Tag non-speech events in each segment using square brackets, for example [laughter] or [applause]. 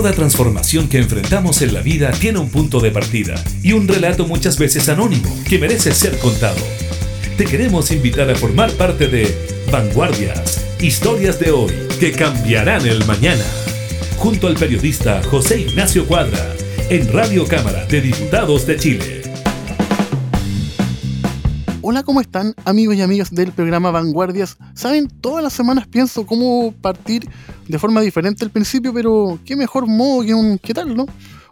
Toda transformación que enfrentamos en la vida tiene un punto de partida y un relato muchas veces anónimo que merece ser contado. Te queremos invitar a formar parte de Vanguardias, historias de hoy que cambiarán el mañana, junto al periodista José Ignacio Cuadra, en Radio Cámara de Diputados de Chile. Hola, ¿cómo están amigos y amigas del programa Vanguardias? Saben, todas las semanas pienso cómo partir de forma diferente al principio, pero qué mejor modo que un qué tal, ¿no?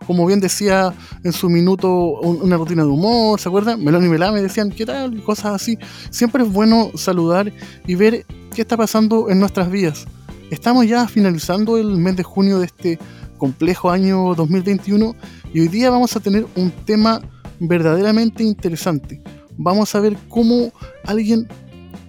Como bien decía en su minuto una rutina de humor, ¿se acuerdan? Melón y Melame decían qué tal y cosas así. Siempre es bueno saludar y ver qué está pasando en nuestras vidas. Estamos ya finalizando el mes de junio de este complejo año 2021 y hoy día vamos a tener un tema verdaderamente interesante. Vamos a ver cómo alguien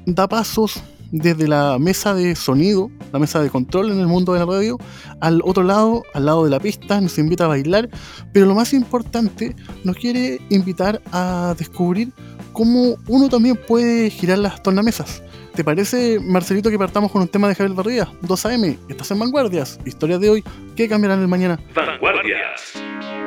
da pasos desde la mesa de sonido, la mesa de control en el mundo de la radio, al otro lado, al lado de la pista, nos invita a bailar, pero lo más importante, nos quiere invitar a descubrir cómo uno también puede girar las tornamesas. ¿Te parece, Marcelito, que partamos con un tema de Javier Barría? 2 AM, estás en Vanguardias, historias de hoy, ¿qué cambiarán el mañana? Vanguardias.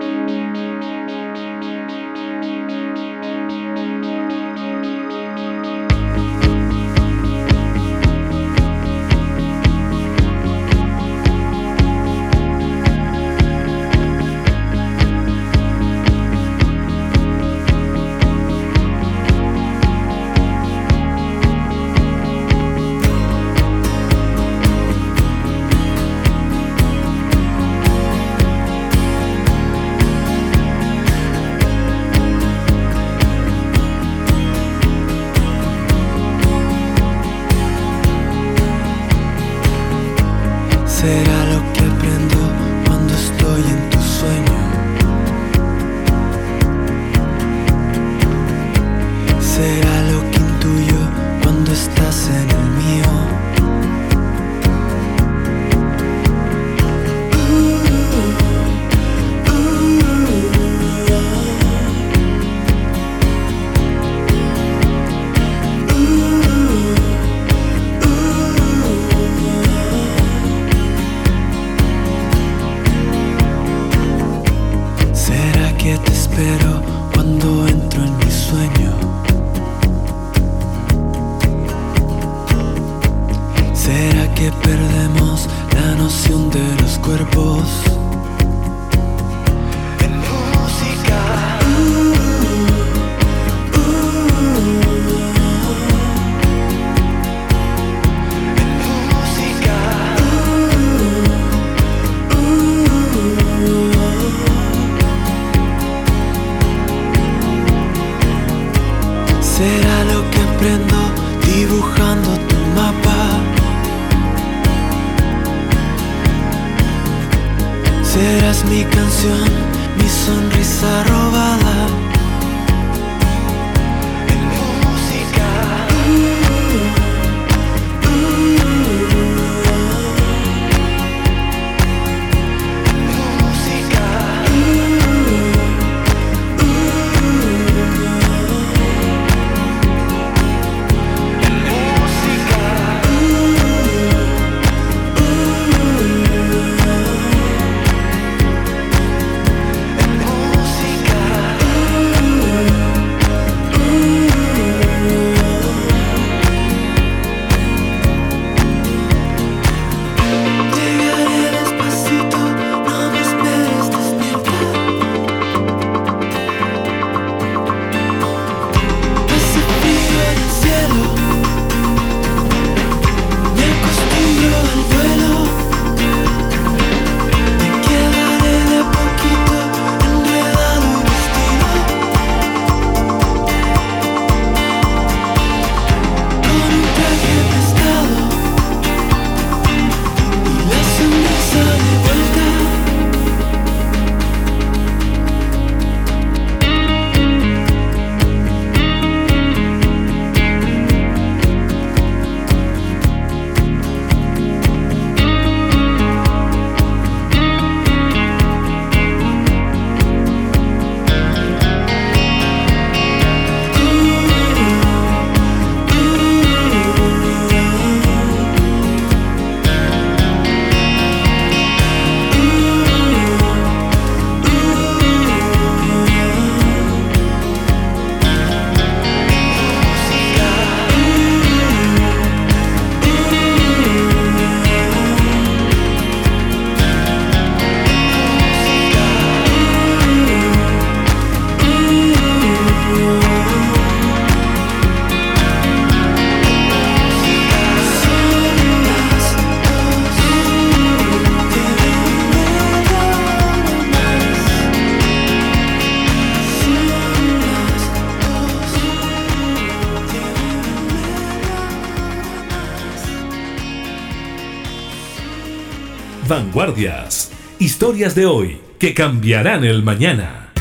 Historias de hoy que cambiarán el mañana.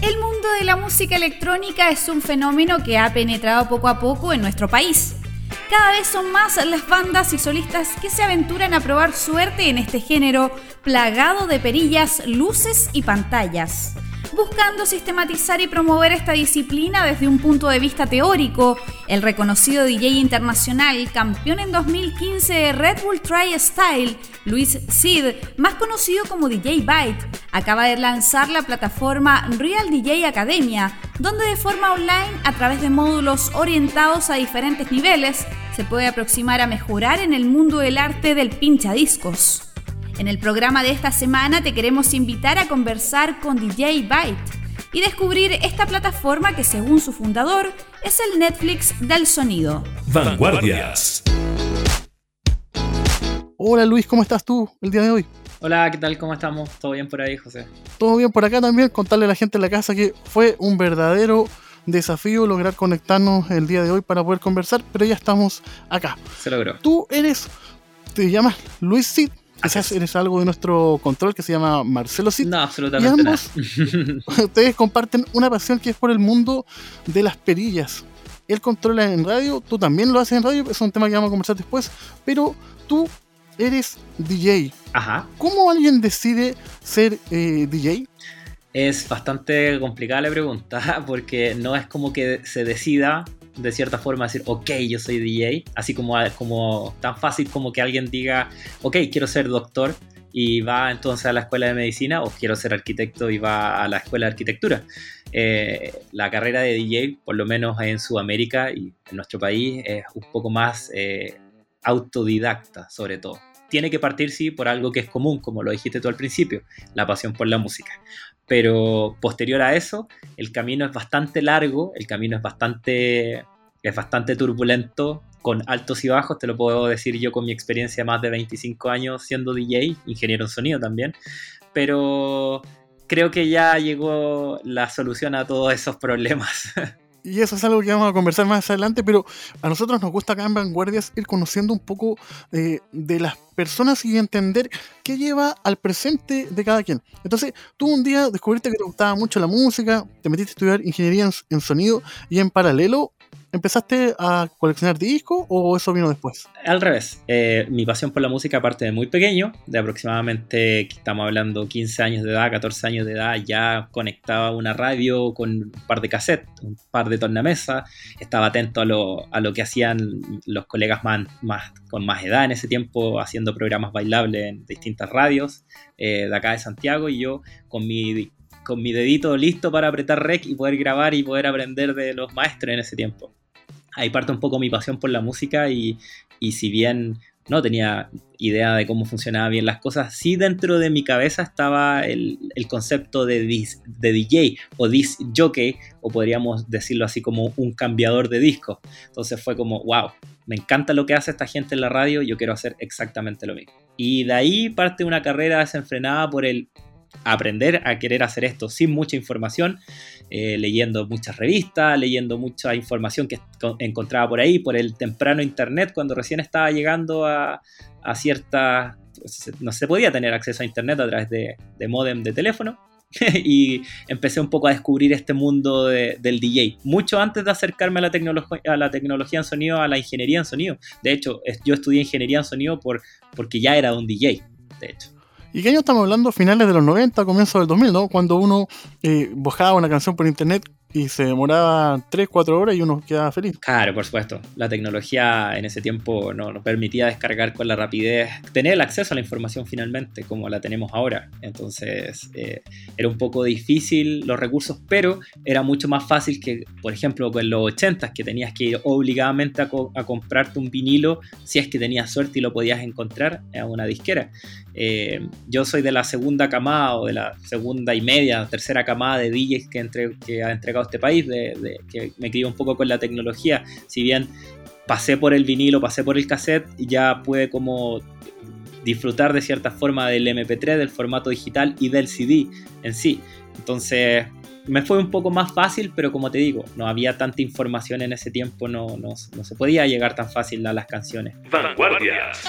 El mundo de la música electrónica es un fenómeno que ha penetrado poco a poco en nuestro país. Cada vez son más las bandas y solistas que se aventuran a probar suerte en este género plagado de perillas, luces y pantallas buscando sistematizar y promover esta disciplina desde un punto de vista teórico. El reconocido DJ internacional, campeón en 2015 de Red Bull Try Style, Luis Sid, más conocido como DJ Byte, acaba de lanzar la plataforma Real DJ Academia, donde de forma online, a través de módulos orientados a diferentes niveles, se puede aproximar a mejorar en el mundo del arte del pinchadiscos. En el programa de esta semana te queremos invitar a conversar con DJ Byte y descubrir esta plataforma que según su fundador es el Netflix del sonido. Vanguardias. Hola Luis, ¿cómo estás tú el día de hoy? Hola, ¿qué tal? ¿Cómo estamos? ¿Todo bien por ahí, José? Todo bien por acá también. Contarle a la gente en la casa que fue un verdadero desafío lograr conectarnos el día de hoy para poder conversar, pero ya estamos acá. Se logró. Tú eres, te llamas Luis Sid, Quizás eres algo de nuestro control que se llama Marcelo Cid. No, absolutamente. Y ambos, [laughs] [laughs] ustedes comparten una pasión que es por el mundo de las perillas. Él controla en radio, tú también lo haces en radio, es un tema que vamos a conversar después, pero tú eres DJ. Ajá. ¿Cómo alguien decide ser eh, DJ? Es bastante complicada la pregunta, [laughs] porque no es como que se decida de cierta forma decir, ok, yo soy DJ, así como, como tan fácil como que alguien diga, ok, quiero ser doctor y va entonces a la escuela de medicina o quiero ser arquitecto y va a la escuela de arquitectura. Eh, la carrera de DJ, por lo menos en Sudamérica y en nuestro país, es un poco más eh, autodidacta sobre todo. Tiene que partir, sí, por algo que es común, como lo dijiste tú al principio, la pasión por la música pero posterior a eso, el camino es bastante largo, el camino es bastante, es bastante turbulento, con altos y bajos, te lo puedo decir yo con mi experiencia más de 25 años siendo DJ, ingeniero en sonido también, pero creo que ya llegó la solución a todos esos problemas. [laughs] y eso es algo que vamos a conversar más adelante, pero a nosotros nos gusta acá en Vanguardias ir conociendo un poco eh, de las personas y entender qué lleva al presente de cada quien. Entonces, tú un día descubriste que te gustaba mucho la música, te metiste a estudiar ingeniería en sonido y en paralelo ¿Empezaste a coleccionar discos o eso vino después? Al revés. Eh, mi pasión por la música parte de muy pequeño, de aproximadamente, estamos hablando, 15 años de edad, 14 años de edad, ya conectaba una radio con un par de cassettes, un par de tornamesa, estaba atento a lo, a lo que hacían los colegas más, más, con más edad en ese tiempo, haciendo programas bailables en distintas radios eh, de acá de Santiago y yo con mi con mi dedito listo para apretar rec y poder grabar y poder aprender de los maestros en ese tiempo ahí parte un poco mi pasión por la música y, si bien no tenía idea de cómo funcionaban bien las cosas, sí dentro de mi cabeza estaba el, concepto de, de DJ o disc jockey, o podríamos decirlo así como un cambiador de discos. Entonces fue como, wow, me encanta lo que hace esta gente en la radio, yo quiero hacer exactamente lo mismo. Y de ahí parte una carrera desenfrenada por el aprender a querer hacer esto sin mucha información, eh, leyendo muchas revistas, leyendo mucha información que encontraba por ahí, por el temprano internet, cuando recién estaba llegando a, a ciertas... Pues, no se podía tener acceso a internet a través de, de modem de teléfono. [laughs] y empecé un poco a descubrir este mundo del DJ, mucho antes de acercarme a la, a la tecnología en sonido, a la ingeniería en sonido. De hecho, yo estudié ingeniería en sonido por, porque ya era un DJ, de hecho. ¿Y qué año estamos hablando? Finales de los 90, comienzos del 2000, ¿no? Cuando uno eh, una canción por internet y se demoraba 3, 4 horas y uno quedaba feliz. Claro, por supuesto. La tecnología en ese tiempo no nos permitía descargar con la rapidez, tener el acceso a la información finalmente, como la tenemos ahora. Entonces eh, era un poco difícil los recursos, pero era mucho más fácil que, por ejemplo, con los 80 que tenías que ir obligadamente a, a comprarte un vinilo si es que tenías suerte y lo podías encontrar en una disquera. Eh, yo soy de la segunda camada o de la segunda y media, tercera camada de DJs que, entre, que ha entregado este país, de, que me crié un poco con la tecnología. Si bien pasé por el vinilo, pasé por el cassette, ya pude como disfrutar de cierta forma del MP3, del formato digital y del CD en sí. Entonces me fue un poco más fácil, pero como te digo, no había tanta información en ese tiempo, no, no, no se podía llegar tan fácil a las canciones. Vanguardias.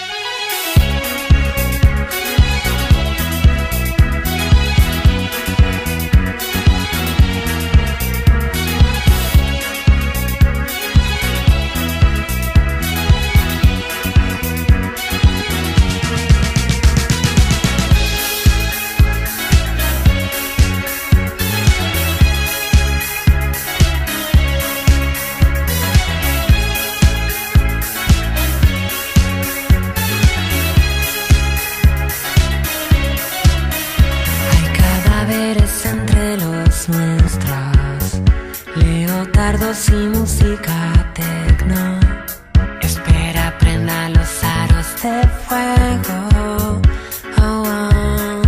Y música tecno. Espera, prenda los aros de fuego. Oh, oh.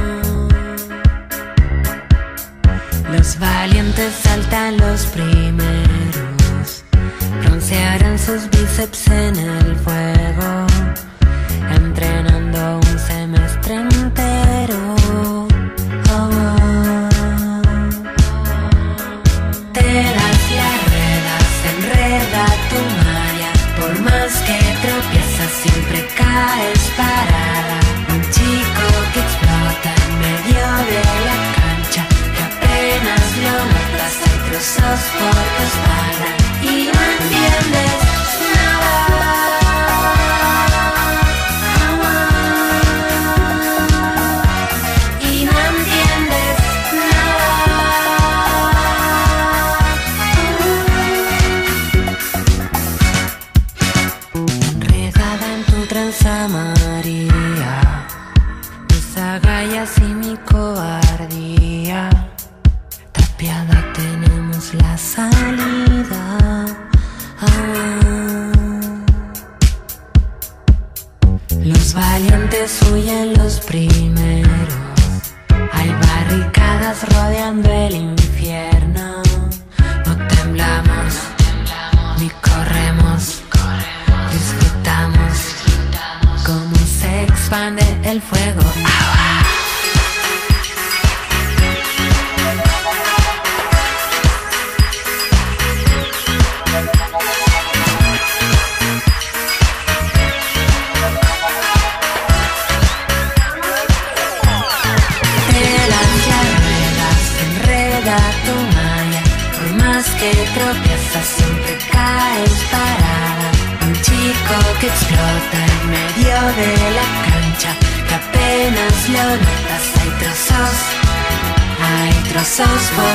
Los valientes saltan los primeros, broncearán sus bíceps en el fuego siempre caes parada. Un chico que explota en medio de la cancha, que apenas lo notas, hay trozos por tu espalda y no entiendes hay trozos por.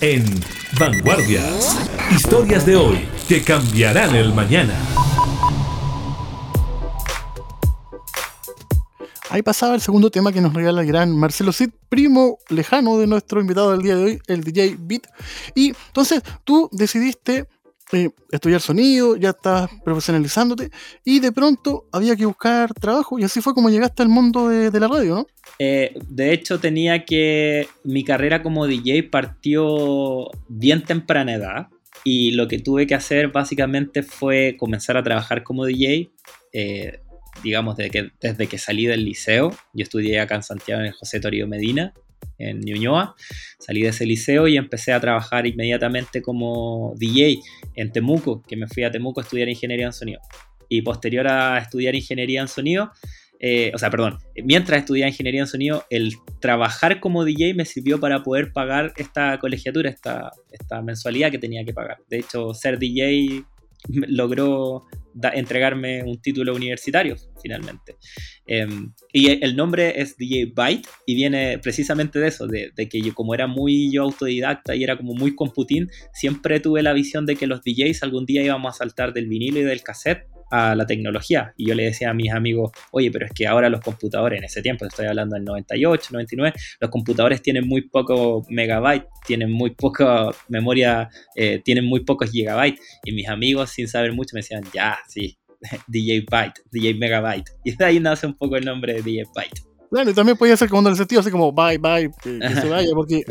En Vanguardias. Historias de hoy que cambiarán el mañana. Ahí pasaba el segundo tema que nos regala el gran Marcelo Cid, primo lejano de nuestro invitado del día de hoy, el DJ Beat. Y entonces tú decidiste estudiar sonido, ya estás profesionalizándote, y de pronto había que buscar trabajo, y así fue como llegaste al mundo de, la radio, ¿no? Eh, de hecho, tenía que. Mi carrera como DJ partió bien temprana edad. Y lo que tuve que hacer básicamente fue comenzar a trabajar como DJ. eh, digamos, desde que, salí del liceo. Yo estudié acá en Santiago en José Torío Medina, en Ñuñoa. Salí de ese liceo y empecé a trabajar inmediatamente como DJ en Temuco, que me fui a Temuco a estudiar ingeniería en sonido. Y posterior a estudiar ingeniería en sonido, eh, o sea, perdón, mientras estudiaba ingeniería en sonido, el trabajar como DJ me sirvió para poder pagar esta colegiatura, esta, esta mensualidad que tenía que pagar. De hecho, ser DJ [laughs] logró entregarme un título universitario finalmente. Em, y el nombre es DJ Byte y viene precisamente de eso, de, de, que yo como era muy yo autodidacta y era como muy computín, siempre tuve la visión de que los DJs algún día íbamos a saltar del vinilo y del cassette a la tecnología. Y yo le decía a mis amigos, oye, pero es que ahora los computadores, en ese tiempo, estoy hablando del 98, 99, los computadores tienen muy poco megabyte, tienen muy poca memoria, eh, tienen muy pocos gigabytes. Y mis amigos, sin saber mucho, me decían, ya, sí, [laughs] DJ Byte, DJ Megabyte. [laughs] Y de ahí nace un poco el nombre de DJ Byte. Claro, y también podía ser como en el sentido así como bye, bye, que, que se vaya, porque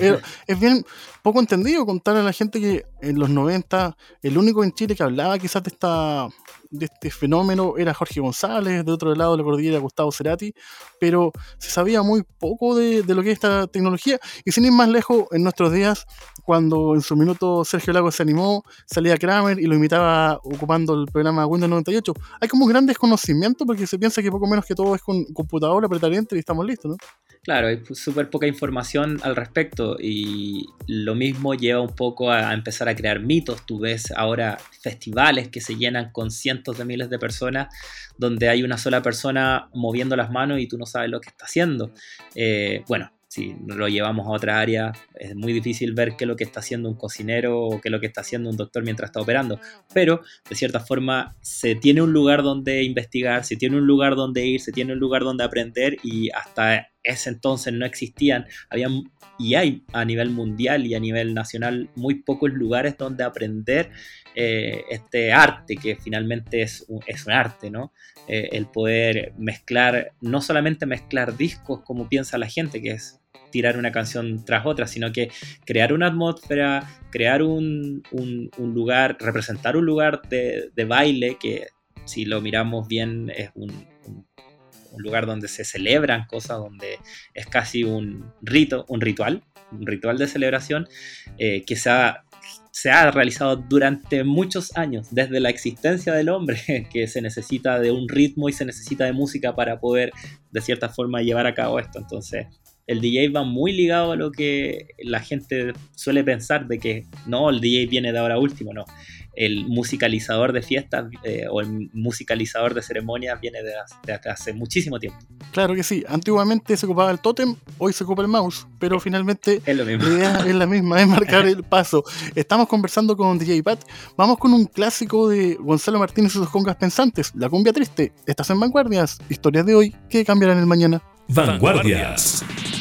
es bien poco entendido contar a la gente que en los 90 el único en Chile que hablaba quizás de esta de este fenómeno era Jorge González, de otro lado de la cordillera Gustavo Cerati, pero se sabía muy poco de, de, lo que es esta tecnología. Y sin ir más lejos, en nuestros días, cuando en su minuto Sergio Lago se animó, salía Kramer y lo imitaba ocupando el programa Windows 98, hay como un gran desconocimiento porque se piensa que poco menos que todo es con computadora, apretar y estamos listos, ¿no? Claro, hay súper poca información al respecto y lo mismo lleva un poco a empezar a crear mitos. Tú ves ahora festivales que se llenan con cientos de miles de personas donde hay una sola persona moviendo las manos y tú no sabes lo que está haciendo. Eh, bueno, si lo llevamos a otra área, es muy difícil ver qué es lo que está haciendo un cocinero o qué es lo que está haciendo un doctor mientras está operando. Pero, de cierta forma, se tiene un lugar donde investigar, se tiene un lugar donde ir, se tiene un lugar donde aprender y hasta ese entonces no existían, habían y hay a nivel mundial y a nivel nacional muy pocos lugares donde aprender eh, este arte, que finalmente es un, es un arte, ¿no? Eh, el poder mezclar, no solamente mezclar discos como piensa la gente, que es tirar una canción tras otra, sino que crear una atmósfera, crear un, un, lugar, representar un lugar de, de, baile que si lo miramos bien es un, un, lugar donde se celebran cosas, donde es casi un rito, un ritual, un ritual de celebración eh, que se ha, se ha realizado durante muchos años, desde la existencia del hombre, [laughs] que se necesita de un ritmo y se necesita de música para poder de cierta forma llevar a cabo esto. Entonces, el DJ va muy ligado a lo que la gente suele pensar de que no, el DJ viene de ahora último, no. El musicalizador de fiestas eh, o el musicalizador de ceremonias viene de, de, hace muchísimo tiempo. Claro que sí. Antiguamente se ocupaba el tótem, hoy se ocupa el mouse, pero finalmente [laughs] es lo mismo. la idea es la misma, es marcar el paso. Estamos conversando con DJ Pat. Vamos con un clásico de Gonzalo Martínez y sus congas pensantes, La cumbia triste. Estás en Vanguardias, historias de hoy que cambiarán el mañana. Vanguardias. Pudahuel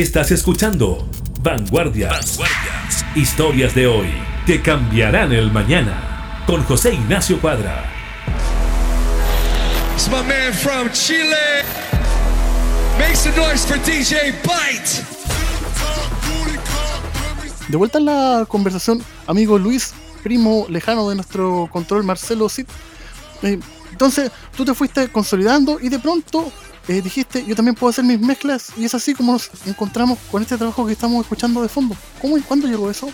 Estás escuchando Vanguardias. Vanguardias. Historias de hoy que cambiarán el mañana. Con José Ignacio Cuadra. It's my man from Chile. Make some noise for DJ Bite. De vuelta en la conversación, amigo Luis, primo lejano de nuestro control Marcelo Cid. Eh, entonces, tú te fuiste consolidando y de pronto eh, dijiste, yo también puedo hacer mis mezclas y es así como nos encontramos con este trabajo que estamos escuchando de fondo. ¿Cómo y cuándo llegó eso?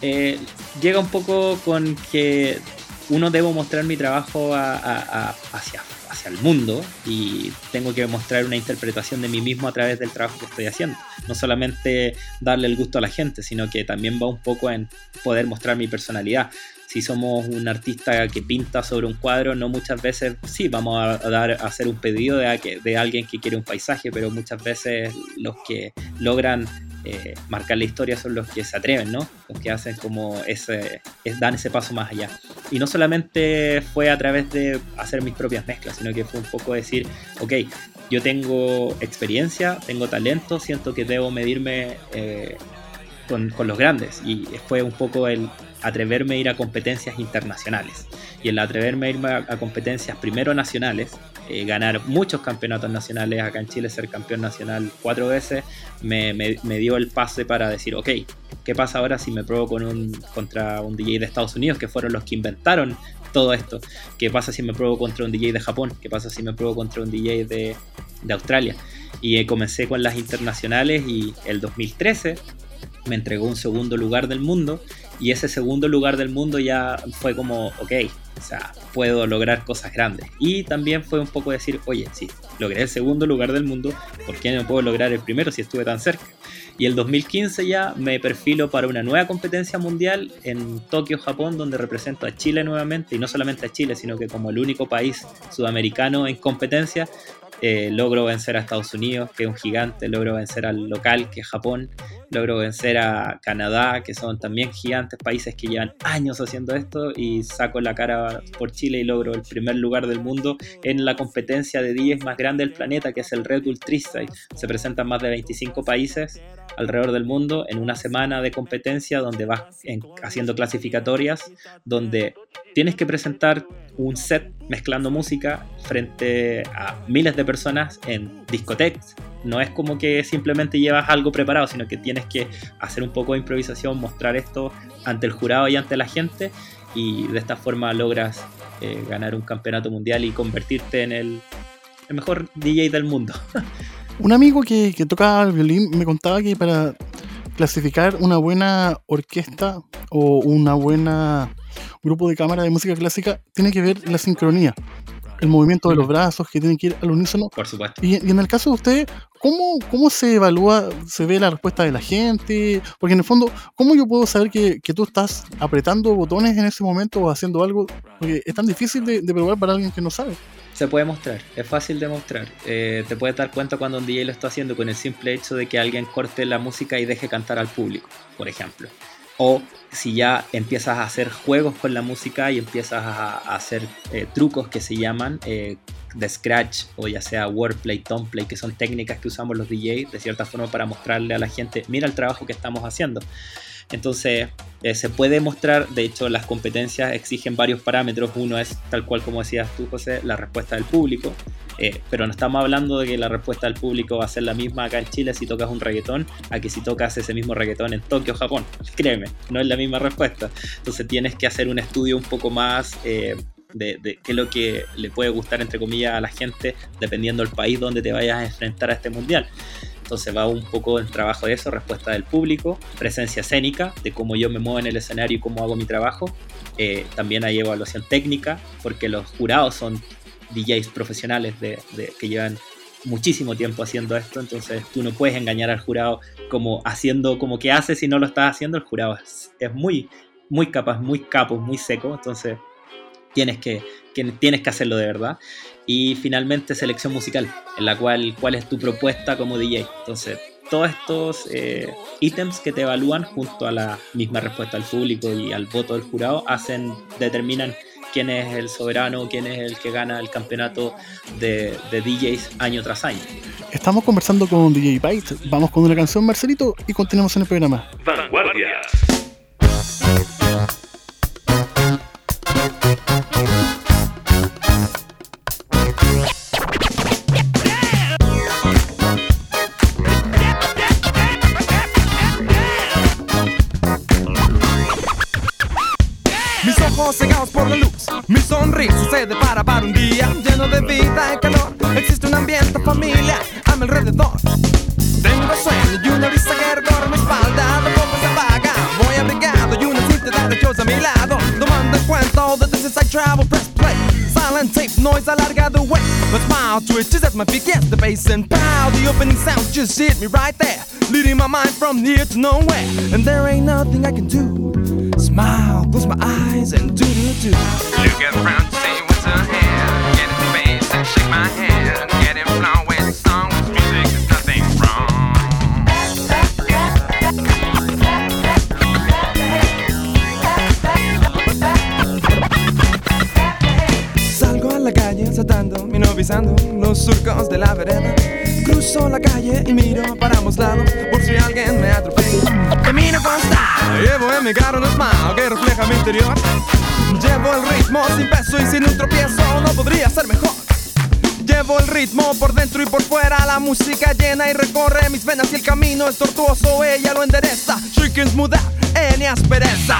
Eh, llega un poco con que uno debo mostrar mi trabajo a- a- a- hacia, hacia el mundo y tengo que mostrar una interpretación de mí mismo a través del trabajo que estoy haciendo. No solamente darle el gusto a la gente, sino que también va un poco en poder mostrar mi personalidad. Si somos un artista que pinta sobre un cuadro, no muchas veces, sí, vamos a, dar, a hacer un pedido de, de alguien que quiere un paisaje, pero muchas veces los que logran eh, marcar la historia son los que se atreven, ¿no? Los que hacen como ese, es, dan ese paso más allá. Y no solamente fue a través de hacer mis propias mezclas, sino que fue un poco decir, ok, yo tengo experiencia, tengo talento, siento que debo medirme eh, con, con los grandes. Y fue un poco el atreverme a ir a competencias internacionales. Y el atreverme a irme a, competencias primero nacionales, eh, ganar muchos campeonatos nacionales, acá en Chile ser campeón nacional cuatro veces, me, me- me dio el pase para decir, ok, ¿qué pasa ahora si me pruebo con un, contra un DJ de Estados Unidos, que fueron los que inventaron todo esto? ¿Qué pasa si me pruebo contra un DJ de Japón? ¿Qué pasa si me pruebo contra un DJ de, de Australia? Y eh, comencé con las internacionales y el 2013 me entregó un segundo lugar del mundo y ese segundo lugar del mundo ya fue como, ok, o sea, puedo lograr cosas grandes. Y también fue un poco decir, oye, sí, logré el segundo lugar del mundo, ¿por qué no puedo lograr el primero si estuve tan cerca? Y el 2015 ya me perfilo para una nueva competencia mundial en Tokio, Japón, donde represento a Chile nuevamente, y no solamente a Chile, sino que como el único país sudamericano en competencia, eh, logro vencer a Estados Unidos, que es un gigante, logro vencer al local, que es Japón, logro vencer a Canadá, que son también gigantes países que llevan años haciendo esto, y saco la cara por Chile y logro el primer lugar del mundo en la competencia de DJs más grande del planeta, que es el Red Bull Freestyle. Se presentan más de 25 países alrededor del mundo en una semana de competencia donde vas en- haciendo clasificatorias, donde tienes que presentar un set mezclando música frente a miles de personas en discotecas. No es como que simplemente llevas algo preparado, sino que tienes que hacer un poco de improvisación, mostrar esto ante el jurado y ante la gente y de esta forma logras eh, ganar un campeonato mundial y convertirte en el, mejor DJ del mundo. [laughs] Un amigo que, que toca el violín me contaba que para clasificar una buena orquesta o una buena grupo de cámara de música clásica tiene que ver la sincronía, el movimiento de los brazos que tienen que ir al unísono. Por supuesto. Y, y en el caso de ustedes, ¿cómo, ¿cómo se evalúa, se ve la respuesta de la gente? Porque en el fondo, ¿cómo yo puedo saber que, que tú estás apretando botones en ese momento o haciendo algo? Porque es tan difícil de, de probar para alguien que no sabe. Se puede mostrar, es fácil de mostrar. Eh, te puedes dar cuenta cuando un DJ lo está haciendo con el simple hecho de que alguien corte la música y deje cantar al público, por ejemplo. O si ya empiezas a hacer juegos con la música y empiezas a, hacer eh, trucos que se llaman eh, de scratch o ya sea wordplay, toneplay, que son técnicas que usamos los DJs de cierta forma para mostrarle a la gente, mira el trabajo que estamos haciendo. Entonces, eh, se puede mostrar, de hecho, las competencias exigen varios parámetros. Uno es, tal cual como decías tú, José, la respuesta del público. Eh, pero no estamos hablando de que la respuesta del público va a ser la misma acá en Chile si tocas un reggaetón a que si tocas ese mismo reggaetón en Tokio, Japón. Créeme, no es la misma respuesta. Entonces tienes que hacer un estudio un poco más eh, de, de qué es lo que le puede gustar, entre comillas, a la gente, dependiendo del país donde te vayas a enfrentar a este mundial. Entonces va un poco el trabajo de eso, respuesta del público, presencia escénica, de cómo yo me muevo en el escenario y cómo hago mi trabajo. Eh, también hay evaluación técnica, porque los jurados son DJs profesionales de, que llevan muchísimo tiempo haciendo esto, entonces tú no puedes engañar al jurado como haciendo como que hace si no lo estás haciendo, el jurado es, es muy, muy capaz, muy capo, muy seco, entonces tienes que, que- tienes que hacerlo de verdad. Y finalmente selección musical, en la cual cuál es tu propuesta como DJ. Entonces, todos estos eh, ítems que te evalúan junto a la misma respuesta del público y al voto del jurado hacen, determinan quién es el soberano, quién es el que gana el campeonato de, de DJs año tras año. Estamos conversando con DJ Byte. Vamos con una canción, Marcelito, y continuamos en el programa. Vanguardias. Mi sonrisa se depara para un día lleno de vida y calor. Existe un ambiente familia a mi alrededor. Tengo sueño y una brisa que recorre mi espalda, de poco se apaga. Voy abrigado y una cinta de a mi lado. Tomando en cuenta all the distance I travel, press play. Silent tape, noise alargado away. My smile twitches as my feet the bass and pow. The opening sound just hit me right there, leading my mind from here to nowhere. And there ain't nothing I can do. Smile, close my eyes and do do do. Look around to see what's ahead. Get in space and shake my hand. Get in flow with song with music, there's nothing wrong. Salgo a la calle saltando, mi los surcos de la vereda. Cruzo la calle y miro para ambos lados por si alguien me atropella. Camino con style, llevo en mi carro un smile que refleja mi interior. Llevo el ritmo sin peso y sin un tropiezo, no podría ser mejor. Llevo el ritmo por dentro y por fuera, la música llena y recorre mis venas y el camino es tortuoso, ella lo endereza. Smooth out any aspereza.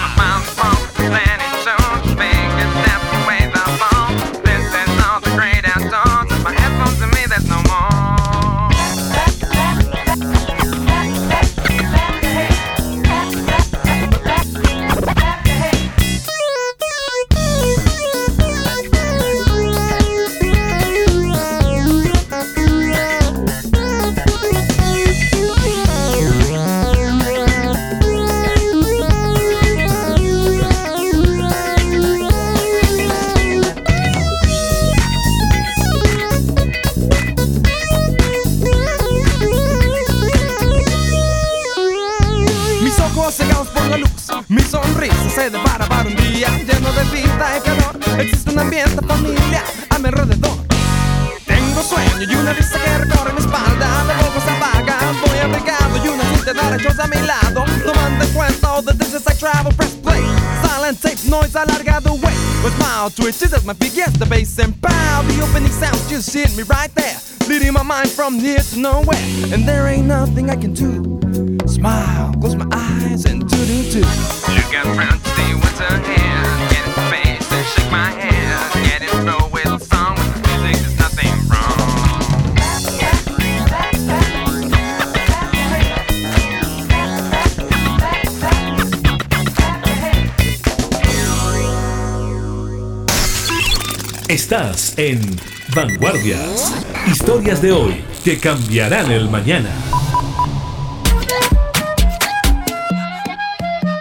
Sueño y una risa que recorre mi espalda, de poco se apaga. Voy abrigado y una cinta de derechos a mi lado. Tomando en cuenta all the distance I travel, press play. Silent tape, noise alargado away. With smile twitches as my feet the bass and pow. The opening sound just hit me right there, leading my mind from here to nowhere. And there ain't nothing I can do. Smile, close my eyes and do do do. Look around to see what's ahead. Get in space and shake my hand. Estás en Vanguardias. Historias de hoy que cambiarán el mañana.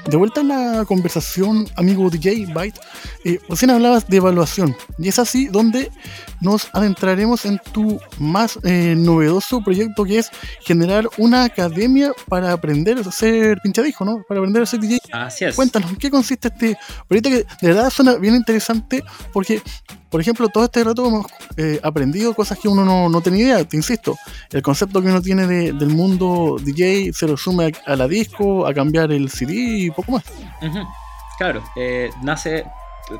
De vuelta en la conversación, amigo DJ Byte, eh, recién hablabas de evaluación y es así donde nos adentraremos en tu más eh, novedoso proyecto que es generar una academia para aprender a ser pinchadisco, ¿no? Para aprender a ser DJ. Así es. Cuéntanos, ¿en qué consiste este proyecto que de verdad suena bien interesante? Porque, por ejemplo, todo este rato hemos eh, aprendido cosas que uno no, no tenía idea, te insisto. El concepto que uno tiene de- del mundo DJ se resume a, a la disco, a cambiar el CD y poco más. Claro, eh, nace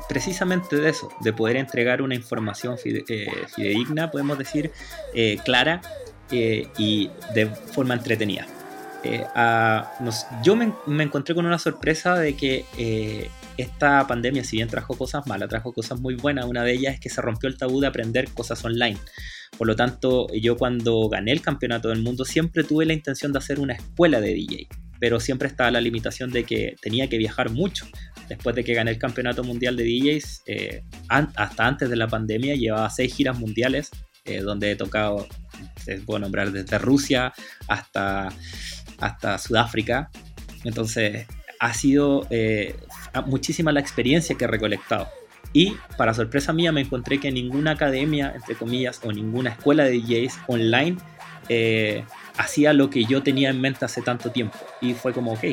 precisamente de eso, de poder entregar una información fide- eh, fidedigna, podemos decir, eh, clara eh, y de forma entretenida. Yo me, me encontré con una sorpresa de que esta pandemia, si bien trajo cosas malas, trajo cosas muy buenas. Una de ellas es que se rompió el tabú de aprender cosas online. Por lo tanto, yo cuando gané el campeonato del mundo siempre tuve la intención de hacer una escuela de DJ, pero siempre estaba la limitación de que tenía que viajar mucho. Después de que gané el campeonato mundial de DJs, eh, hasta antes de la pandemia llevaba seis giras mundiales eh, donde he tocado, se puedo nombrar desde Rusia hasta, hasta Sudáfrica. Entonces ha sido eh, muchísima la experiencia que he recolectado. Y para sorpresa mía me encontré que ninguna academia, entre comillas, o ninguna escuela de DJs online hacía lo que yo tenía en mente hace tanto tiempo. Y fue como, ok,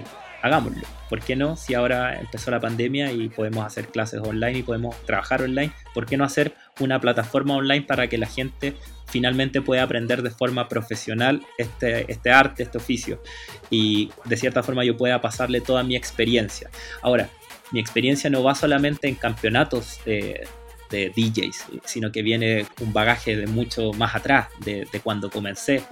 hagámoslo. ¿Por qué no? Si ahora empezó la pandemia y podemos hacer clases online y podemos trabajar online, ¿por qué no hacer una plataforma online para que la gente finalmente pueda aprender de forma profesional este, este arte, este oficio? Y de cierta forma yo pueda pasarle toda mi experiencia. Ahora, mi experiencia no va solamente en campeonatos de, de DJs, sino que viene un bagaje de mucho más atrás, de, cuando comencé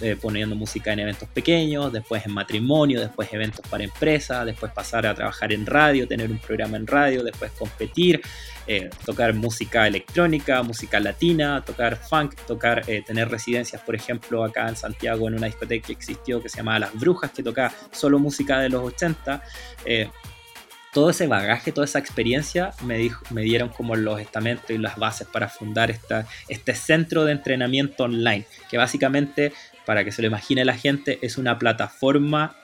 eh, poniendo música en eventos pequeños, después en matrimonio, después eventos para empresas, después pasar a trabajar en radio, tener un programa en radio, después competir, eh, tocar música electrónica, música latina, tocar funk, tocar, eh, tener residencias, por ejemplo, acá en Santiago en una discoteca que existió que se llamaba Las Brujas, que tocaba solo música de los 80. eh, todo ese bagaje, toda esa experiencia me, dieron como los estamentos y las bases para fundar esta, este centro de entrenamiento online, que básicamente, para que se lo imagine la gente, es una plataforma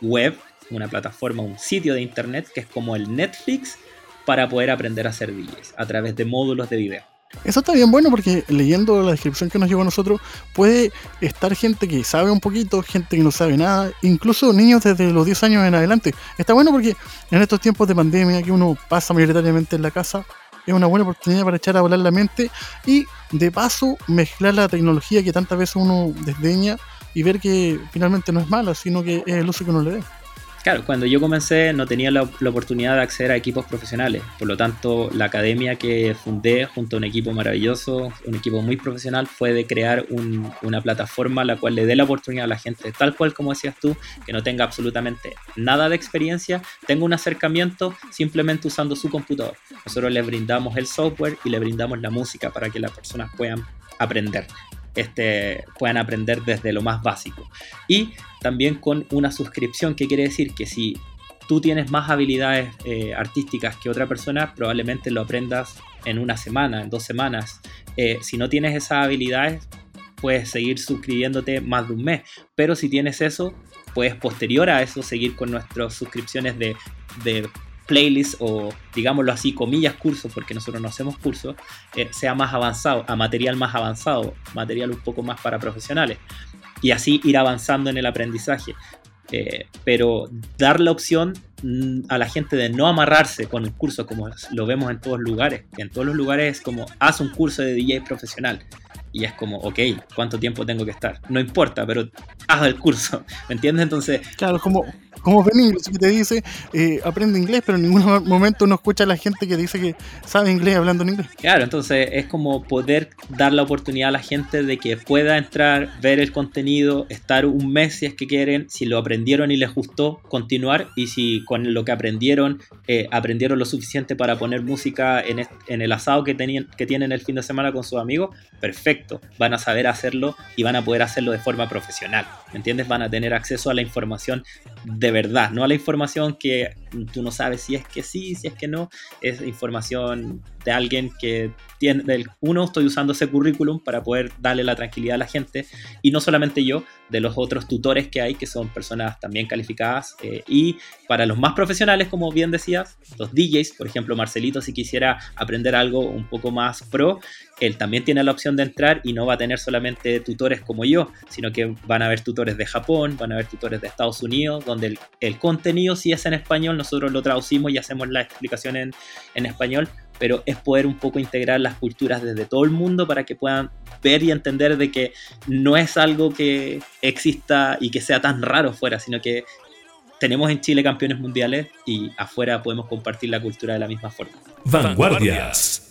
web, una plataforma, un sitio de internet que es como el Netflix para poder aprender a hacer DJs a través de módulos de video. Eso está bien bueno porque leyendo la descripción que nos llegó a nosotros, puede estar gente que sabe un poquito, gente que no sabe nada, incluso niños desde los 10 años en adelante. Está bueno porque en estos tiempos de pandemia que uno pasa mayoritariamente en la casa, es una buena oportunidad para echar a volar la mente y de paso mezclar la tecnología que tantas veces uno desdeña y ver que finalmente no es mala, sino que es el uso que uno le dé. Claro, cuando yo comencé no tenía la, oportunidad de acceder a equipos profesionales, por lo tanto la academia que fundé junto a un equipo maravilloso, un equipo muy profesional, fue de crear un, una plataforma la cual le dé la oportunidad a la gente, tal cual como decías tú, que no tenga absolutamente nada de experiencia, tenga un acercamiento simplemente usando su computador. Nosotros le brindamos el software y le brindamos la música para que las personas puedan aprender este, puedan aprender desde lo más básico. Y también con una suscripción, que quiere decir que si tú tienes más habilidades eh, artísticas que otra persona, probablemente lo aprendas en una semana, en dos semanas. Eh, si no tienes esas habilidades, puedes seguir suscribiéndote más de un mes. Pero si tienes eso, puedes posterior a eso seguir con nuestras suscripciones de, de playlist o digámoslo así, comillas cursos, porque nosotros no hacemos cursos, eh, sea más avanzado, a material más avanzado, material un poco más para profesionales. Y así ir avanzando en el aprendizaje. Eh, pero dar la opción mm, a la gente de no amarrarse con un curso como lo vemos en todos lugares. En todos los lugares es como, haz un curso de DJ profesional. Y es como, ok, ¿cuánto tiempo tengo que estar? No importa, pero haz el curso. [laughs] ¿Me entiendes? Entonces... Claro, como, como Benny que te dice, eh, aprende inglés, pero en ningún momento uno escucha a la gente que dice que sabe inglés hablando en inglés. Claro, entonces es como poder dar la oportunidad a la gente de que pueda entrar, ver el contenido, estar un mes si es que quieren, si lo aprendieron y les gustó, continuar y si con lo que aprendieron, eh, aprendieron lo suficiente para poner música en, en el asado que, tenían, que tienen el fin de semana con sus amigos, perfecto, van a saber hacerlo y van a poder hacerlo de forma profesional, ¿me entiendes? Van a tener acceso a la información de verdad, no a la información que tú no sabes si es que sí, si es que no, es información de alguien que tiene, del, uno, estoy usando ese currículum para poder darle la tranquilidad a la gente y no solamente yo, de los otros tutores que hay, que son personas también calificadas eh, y para los más profesionales, como bien decías, los DJs, por ejemplo, Marcelito, si quisiera aprender algo un poco más pro, él también tiene la opción de entrar y no va a tener solamente tutores como yo, sino que van a haber tutores de Japón, van a haber tutores de Estados Unidos, donde el, el contenido si es en español, nosotros lo traducimos y hacemos la explicación en, en español, pero es poder un poco integrar las culturas desde todo el mundo para que puedan ver y entender de que no es algo que exista y que sea tan raro fuera, sino que tenemos en Chile campeones mundiales y afuera podemos compartir la cultura de la misma forma. Vanguardias.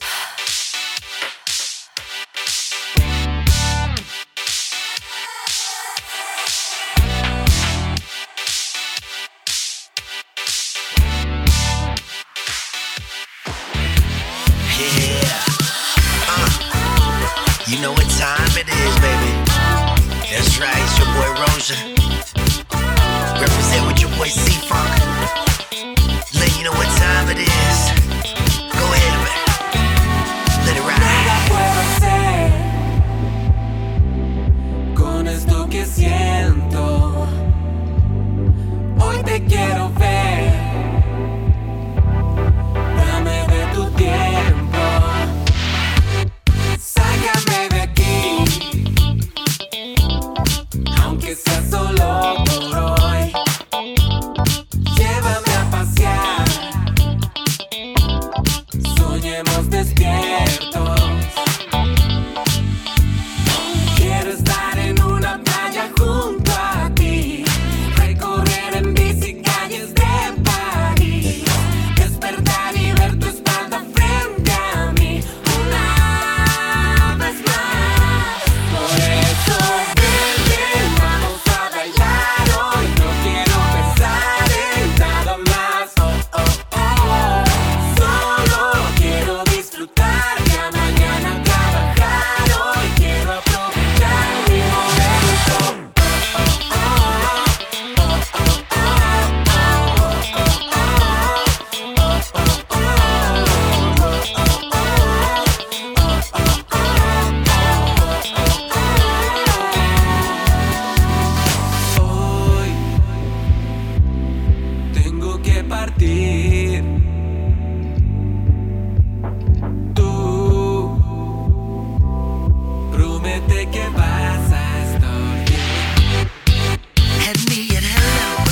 Me hello.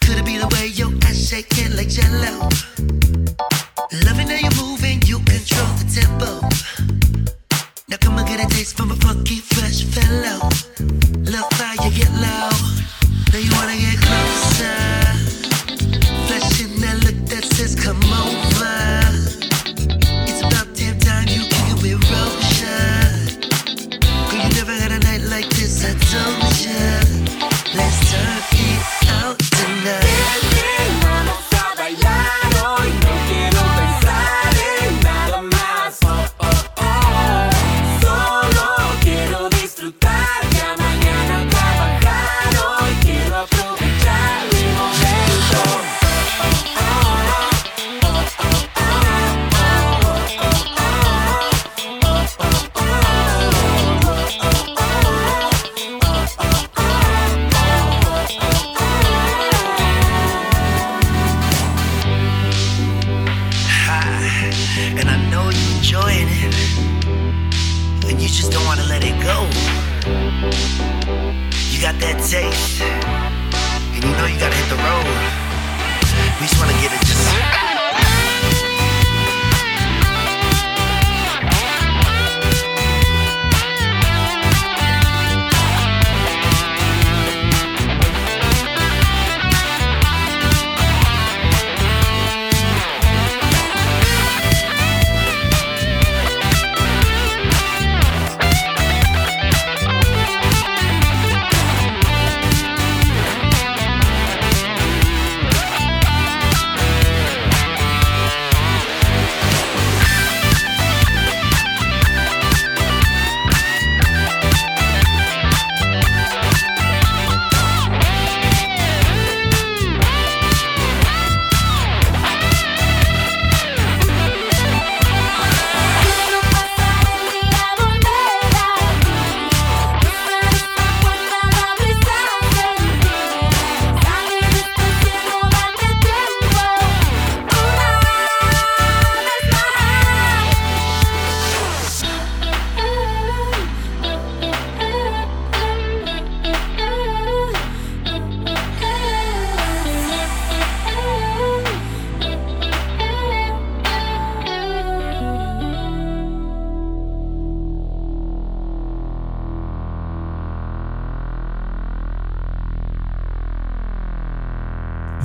Could it be the way your ass shaking like jello?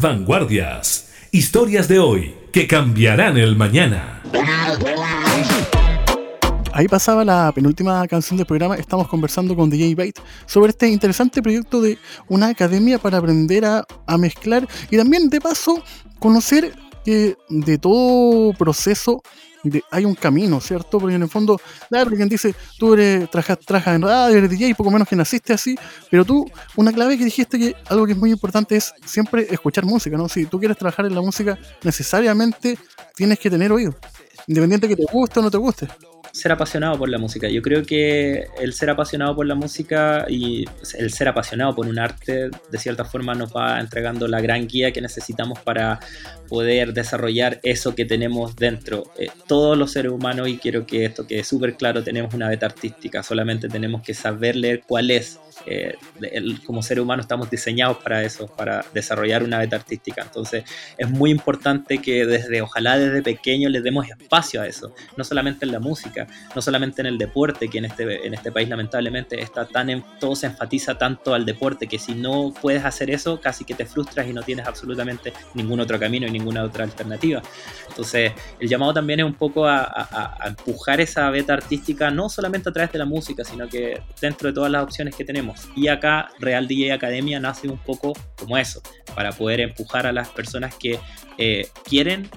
Vanguardias. Historias de hoy que cambiarán el mañana. Ahí pasaba la penúltima canción del programa. Estamos conversando con DJ Byte sobre este interesante proyecto de una academia para aprender a, a mezclar y también de paso conocer que de todo proceso de- hay un camino, ¿cierto? Porque en el fondo, claro, quien dice, tú eres, trabajas, trabajas en radio, eres DJ, poco menos que naciste así, pero tú, una clave que dijiste que algo que es muy importante es siempre escuchar música, ¿no? Si tú quieres trabajar en la música, necesariamente tienes que tener oído, independiente que te guste o no te guste. Ser apasionado por la música. Yo creo que el ser apasionado por la música y el ser apasionado por un arte, de cierta forma, nos va entregando la gran guía que necesitamos para poder desarrollar eso que tenemos dentro. Eh, todos los seres humanos, y quiero que esto quede súper claro, tenemos una beta artística, solamente tenemos que saber leer cuál es. Eh, como ser humano estamos diseñados para eso, para desarrollar una beta artística. Entonces es muy importante que desde, ojalá desde pequeño les demos espacio a eso, no solamente en la música, no solamente en el deporte, que en este, en este país lamentablemente está tan todo se enfatiza tanto al deporte que si no puedes hacer eso, casi que te frustras y no tienes absolutamente ningún otro camino y ninguna otra alternativa. Entonces, el llamado también es un poco a empujar esa beta artística, no solamente a través de la música, sino que dentro de todas las opciones que tenemos. Y acá Real DJ Academia nace un poco como eso, para poder empujar a las personas que eh, quieren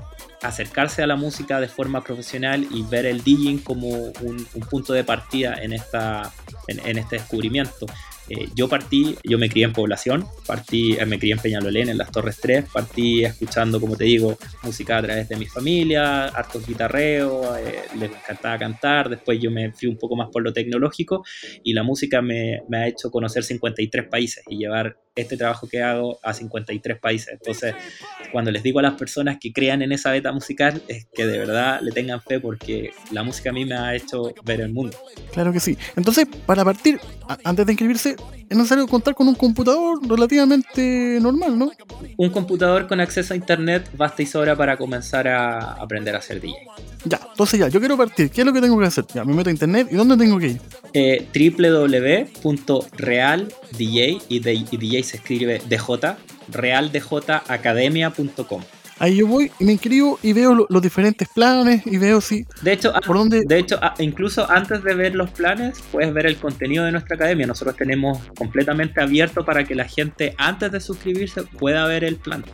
acercarse a la música de forma profesional y ver el DJing como un, un punto de partida en, esta, en, en este descubrimiento. Eh, yo partí, yo me crié en población, partí, eh, me crié en Peñalolén, en las Torres 3, partí escuchando, como te digo, música a través de mi familia, hartos guitarreos, eh, les encantaba cantar, después yo me fui un poco más por lo tecnológico y la música me, me ha hecho conocer 53 países y llevar este trabajo que hago a 53 países. Entonces, cuando les digo a las personas que crean en esa beta musical, es que de verdad le tengan fe porque la música a mí me ha hecho ver el mundo. Claro que sí. Entonces, para partir, antes de inscribirse, es necesario contar con un computador relativamente normal, ¿no? Un computador con acceso a internet basta y sobra para comenzar a aprender a ser DJ. Ya, entonces ya, yo quiero partir. ¿Qué es lo que tengo que hacer? Ya, me meto a internet. ¿Y dónde tengo que ir? Eh, www.realdj y, de- y se escribe DJ, realdjacademia.com. Ahí yo voy y me inscribo y veo lo- los diferentes planes y veo si... De hecho, ¿Por dónde? De hecho, incluso antes de ver los planes, puedes ver el contenido de nuestra academia. Nosotros tenemos completamente abierto para que la gente, antes de suscribirse, pueda ver el plan.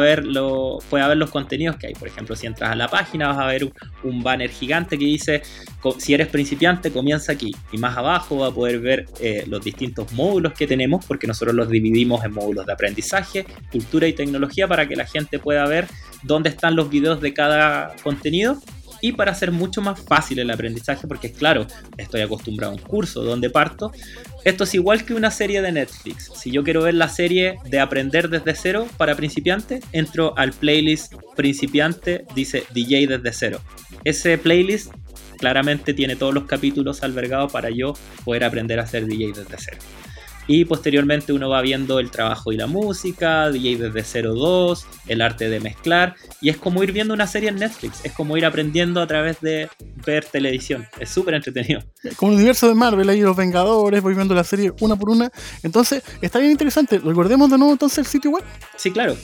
Ver, lo, pueda ver los contenidos que hay. Por ejemplo, si entras a la página, vas a ver un, un banner gigante que dice: Si eres principiante, comienza aquí. Y más abajo va a poder ver eh, los distintos módulos que tenemos, porque nosotros los dividimos en módulos de aprendizaje, cultura y tecnología para que la gente pueda ver dónde están los videos de cada contenido y para hacer mucho más fácil el aprendizaje, porque claro, estoy acostumbrado a un curso donde parto, esto es igual que una serie de Netflix. Si yo quiero ver la serie de aprender desde cero para principiantes, entro al playlist principiante, dice DJ desde cero. Ese playlist claramente tiene todos los capítulos albergados para yo poder aprender a hacer DJ desde cero. Y posteriormente uno va viendo el trabajo y la música, DJ desde 02, el arte de mezclar. Y es como ir viendo una serie en Netflix. Es como ir aprendiendo a través de ver televisión. Es súper entretenido. Como el universo de Marvel, ahí los Vengadores, voy viendo la serie una por una. Entonces, está bien interesante. Recordemos de nuevo entonces el sitio web. Sí, claro.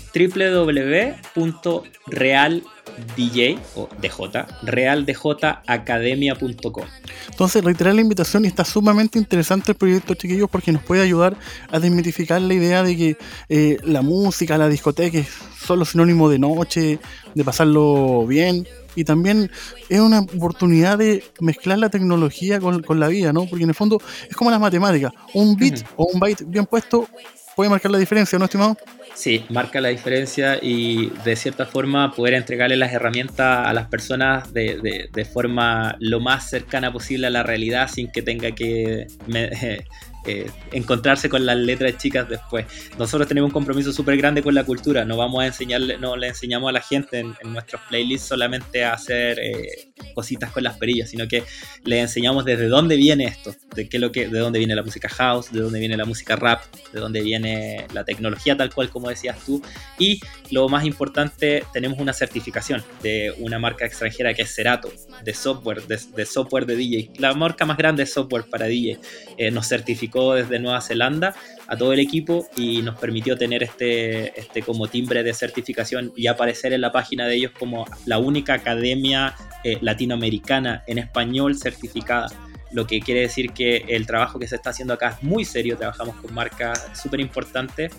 www.realdj o DJ, realdjacademia.com. Entonces, reiterar la invitación y está sumamente interesante el proyecto, chiquillos, porque nos puede ayudar a desmitificar la idea de que eh, la música, la discoteca es solo sinónimo de noche, de pasarlo bien. Y también es una oportunidad de mezclar la tecnología con, con la vida, ¿no? Porque en el fondo es como las matemáticas. Un bit o un byte bien puesto puede marcar la diferencia, ¿no, estimado? Sí, marca la diferencia y de cierta forma poder entregarle las herramientas a las personas de, de- de forma lo más cercana posible a la realidad sin que tenga que me- [laughs] eh, encontrarse con las letras chicas después. Nosotros tenemos un compromiso súper grande con la cultura, no vamos a enseñarle, no le enseñamos a la gente en, en nuestros playlists solamente a hacer eh, cositas con las perillas, sino que le enseñamos desde dónde viene esto, de qué lo que, de dónde viene la música house, de dónde viene la música rap, de dónde viene la tecnología tal cual como decías tú. Y lo más importante, tenemos una certificación de una marca extranjera que es Cerato, de software, de, de software de DJ. La marca más grande de software para DJ. Eh, nos certificó desde Nueva Zelanda a todo el equipo y nos permitió tener este, este como timbre de certificación y aparecer en la página de ellos como la única academia eh, latinoamericana en español certificada. Lo que quiere decir que el trabajo que se está haciendo acá es muy serio, trabajamos con marcas súper importantes,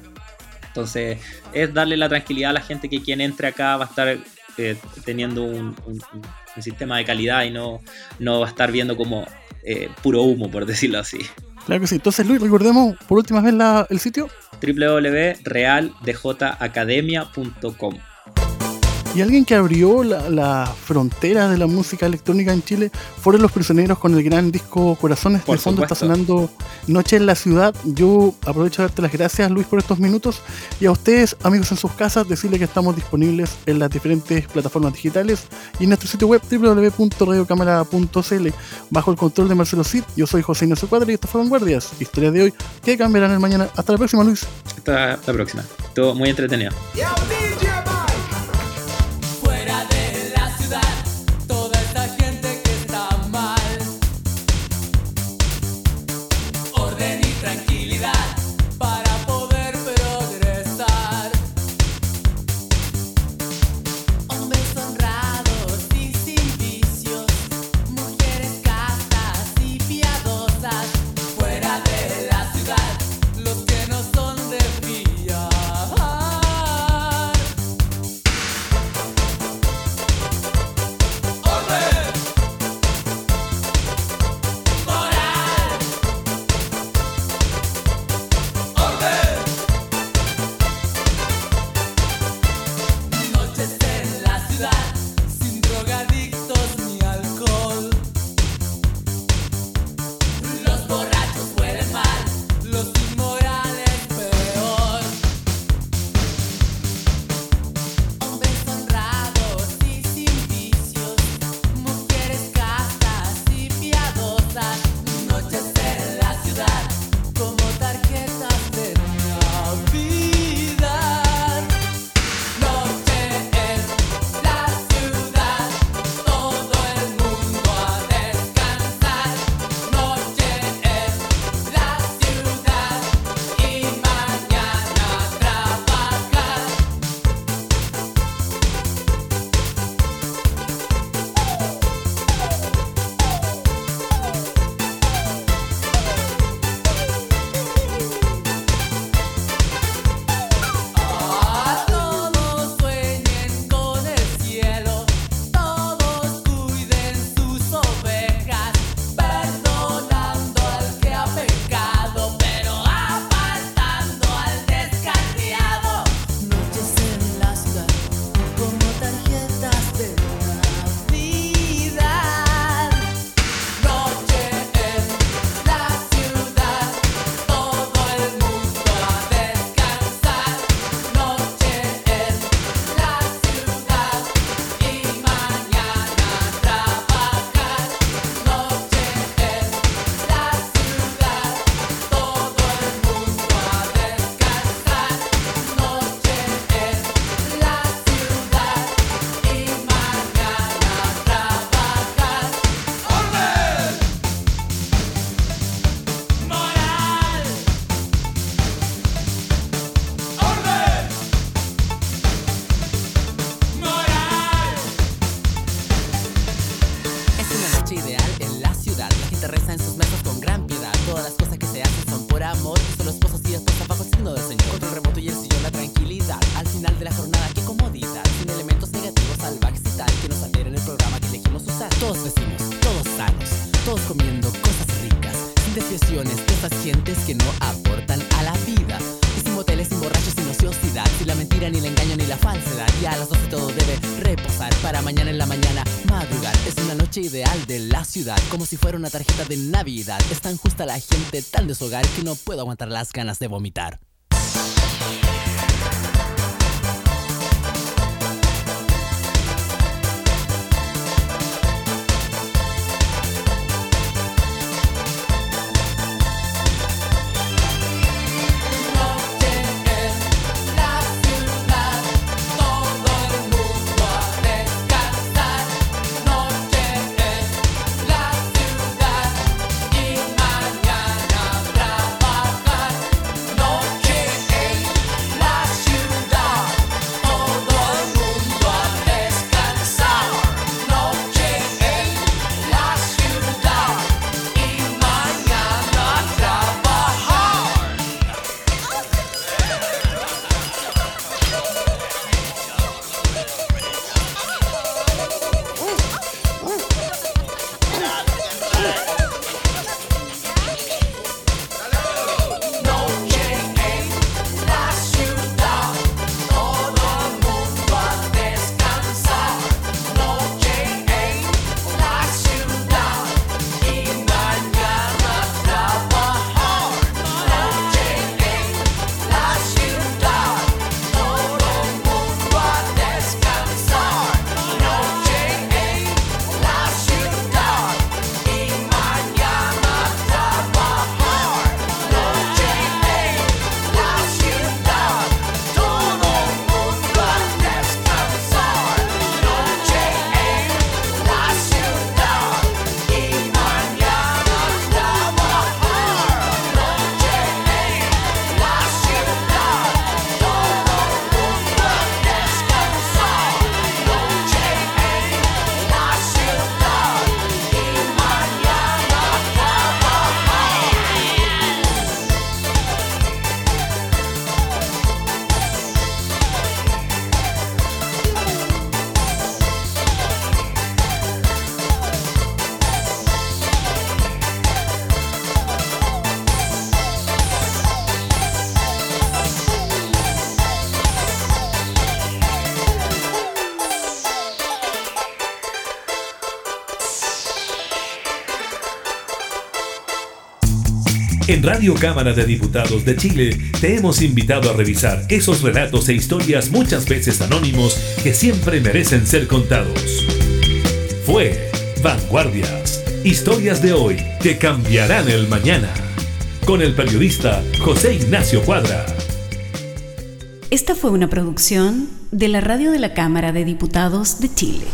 entonces es darle la tranquilidad a la gente que quien entre acá va a estar eh, teniendo un, un- sistema de calidad y no, no va a estar viendo como eh, puro humo, por decirlo así. Claro que sí. Entonces, Luis, recordemos por última vez la- el sitio. www.realdjacademia.com Y alguien que abrió la, la frontera de la música electrónica en Chile fueron los prisioneros con el gran disco Corazones. Por de fondo está supuesto. sonando Noche en la Ciudad. Yo aprovecho de darte las gracias, Luis, por estos minutos. Y a ustedes, amigos en sus casas, decirles que estamos disponibles en las diferentes plataformas digitales y en nuestro sitio web www.radiocámara.cl. Bajo el control de Marcelo Cid, yo soy José Ignacio Cuadra y esto fue Vanguardias. Historias de hoy que cambiarán el mañana. Hasta la próxima, Luis. Hasta la próxima. Estuvo muy entretenido. Sin desviaciones de esas gentes que no aportan a la vida. Y sin moteles, sin borrachos, sin ociosidad. Sin la mentira, ni el engaño, ni la falsedad. Y a las 12 todo debe reposar. Para mañana en la mañana madrugar. Es una noche ideal de la ciudad. Como si fuera una tarjeta de Navidad. Es tan justa la gente, tan de su hogar. Que no puedo aguantar las ganas de vomitar. Radio Cámara de Diputados de Chile te hemos invitado a revisar esos relatos e historias muchas veces anónimos que siempre merecen ser contados. Fue Vanguardias, historias de hoy que cambiarán el mañana, con el periodista José Ignacio Cuadra. Esta fue una producción de la Radio de la Cámara de Diputados de Chile.